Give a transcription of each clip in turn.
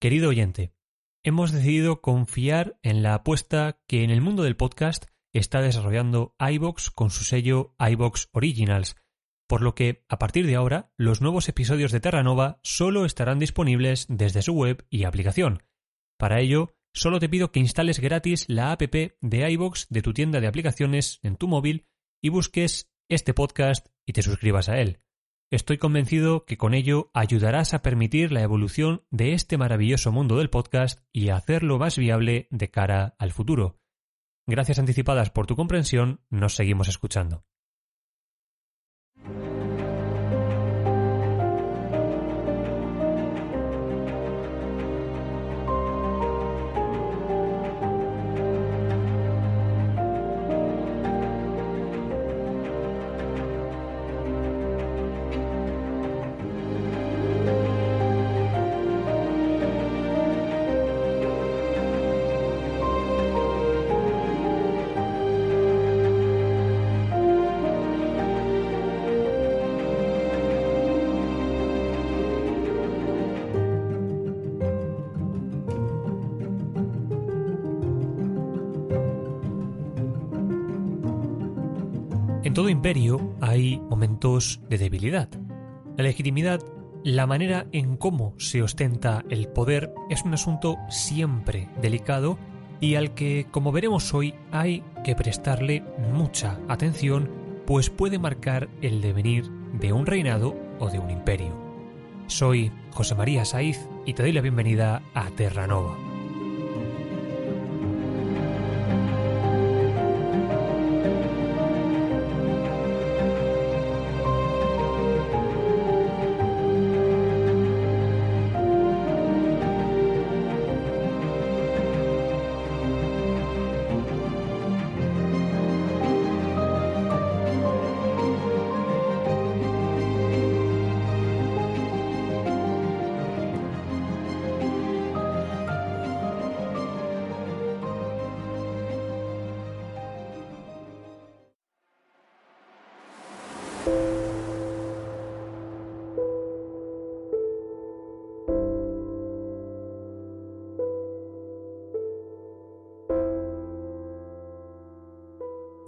Querido oyente, hemos decidido confiar en la apuesta que en el mundo del podcast está desarrollando iVox con su sello iVox Originals, por lo que a partir de ahora los nuevos episodios de Terranova solo estarán disponibles desde su web y aplicación. Para ello, solo te pido que instales gratis la app de iVox de tu tienda de aplicaciones en tu móvil y busques este podcast y te suscribas a él. Estoy convencido que con ello ayudarás a permitir la evolución de este maravilloso mundo del podcast y a hacerlo más viable de cara al futuro. Gracias anticipadas por tu comprensión, nos seguimos escuchando. En todo imperio hay momentos de debilidad. La legitimidad, la manera en cómo se ostenta el poder es un asunto siempre delicado y al que, como veremos hoy, hay que prestarle mucha atención, pues puede marcar el devenir de un reinado o de un imperio. Soy José María Saiz y te doy la bienvenida a Terranova.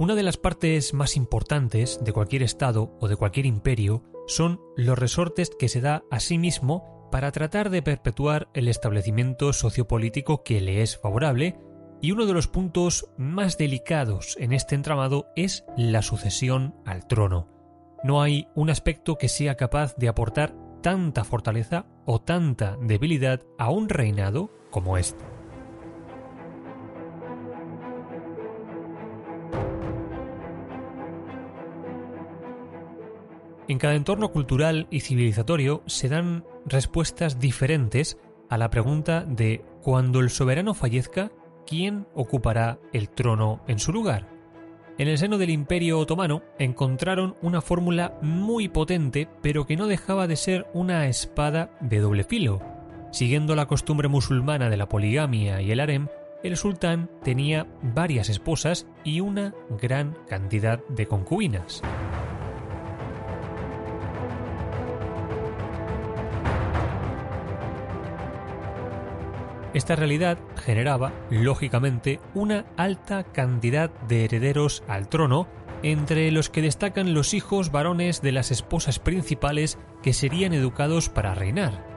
Una de las partes más importantes de cualquier Estado o de cualquier imperio son los resortes que se da a sí mismo para tratar de perpetuar el establecimiento sociopolítico que le es favorable, y uno de los puntos más delicados en este entramado es la sucesión al trono. No hay un aspecto que sea capaz de aportar tanta fortaleza o tanta debilidad a un reinado como este. En cada entorno cultural y civilizatorio se dan respuestas diferentes a la pregunta de cuando el soberano fallezca, ¿quién ocupará el trono en su lugar? En el seno del Imperio Otomano encontraron una fórmula muy potente, pero que no dejaba de ser una espada de doble filo. Siguiendo la costumbre musulmana de la poligamia y el harem, el sultán tenía varias esposas y una gran cantidad de concubinas. Esta realidad generaba, lógicamente, una alta cantidad de herederos al trono, entre los que destacan los hijos varones de las esposas principales que serían educados para reinar.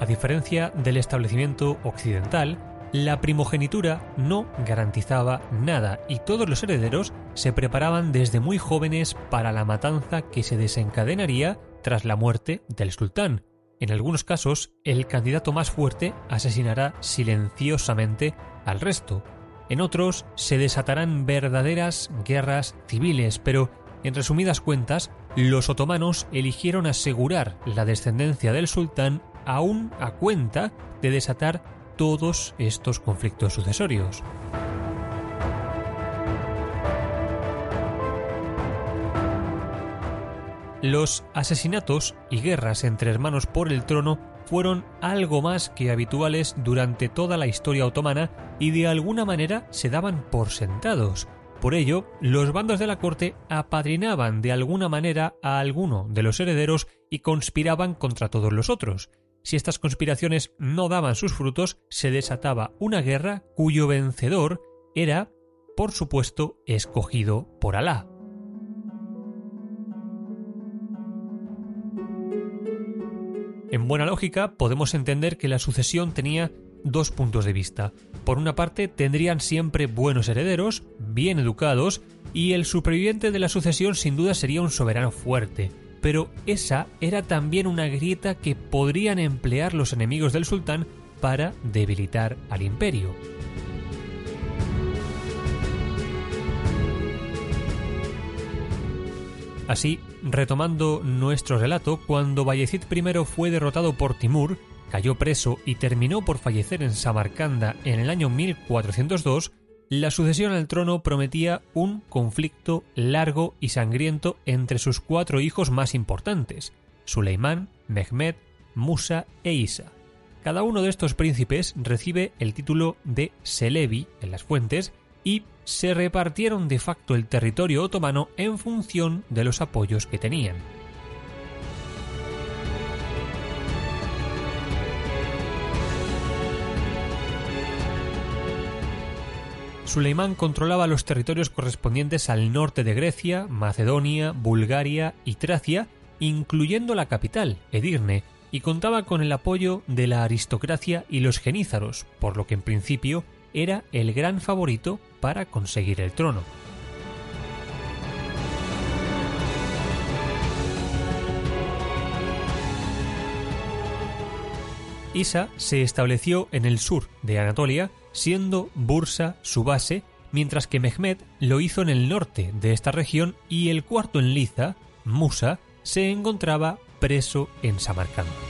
A diferencia del establecimiento occidental, la primogenitura no garantizaba nada y todos los herederos se preparaban desde muy jóvenes para la matanza que se desencadenaría tras la muerte del sultán. En algunos casos, el candidato más fuerte asesinará silenciosamente al resto. En otros, se desatarán verdaderas guerras civiles, pero, en resumidas cuentas, los otomanos eligieron asegurar la descendencia del sultán aún a cuenta de desatar todos estos conflictos sucesorios. Los asesinatos y guerras entre hermanos por el trono fueron algo más que habituales durante toda la historia otomana y de alguna manera se daban por sentados. Por ello, los bandos de la corte apadrinaban de alguna manera a alguno de los herederos y conspiraban contra todos los otros. Si estas conspiraciones no daban sus frutos, se desataba una guerra cuyo vencedor era, por supuesto, escogido por Alá. En buena lógica, podemos entender que la sucesión tenía dos puntos de vista. Por una parte, tendrían siempre buenos herederos, bien educados, y el superviviente de la sucesión sin duda sería un soberano fuerte. Pero esa era también una grieta que podrían emplear los enemigos del sultán para debilitar al imperio. Así, retomando nuestro relato, cuando Bayezid I fue derrotado por Timur, cayó preso y terminó por fallecer en Samarcanda en el año 1402, la sucesión al trono prometía un conflicto largo y sangriento entre sus cuatro hijos más importantes, Suleimán, Mehmed, Musa e Isa. Cada uno de estos príncipes recibe el título de Selevi en las fuentes y se repartieron de facto el territorio otomano en función de los apoyos que tenían. Suleimán controlaba los territorios correspondientes al norte de Grecia, Macedonia, Bulgaria y Tracia, incluyendo la capital, Edirne, y contaba con el apoyo de la aristocracia y los genízaros, por lo que en principio era el gran favorito para conseguir el trono. Isa se estableció en el sur de Anatolia siendo Bursa su base, mientras que Mehmed lo hizo en el norte de esta región y el cuarto en Liza, Musa, se encontraba preso en Samarcand.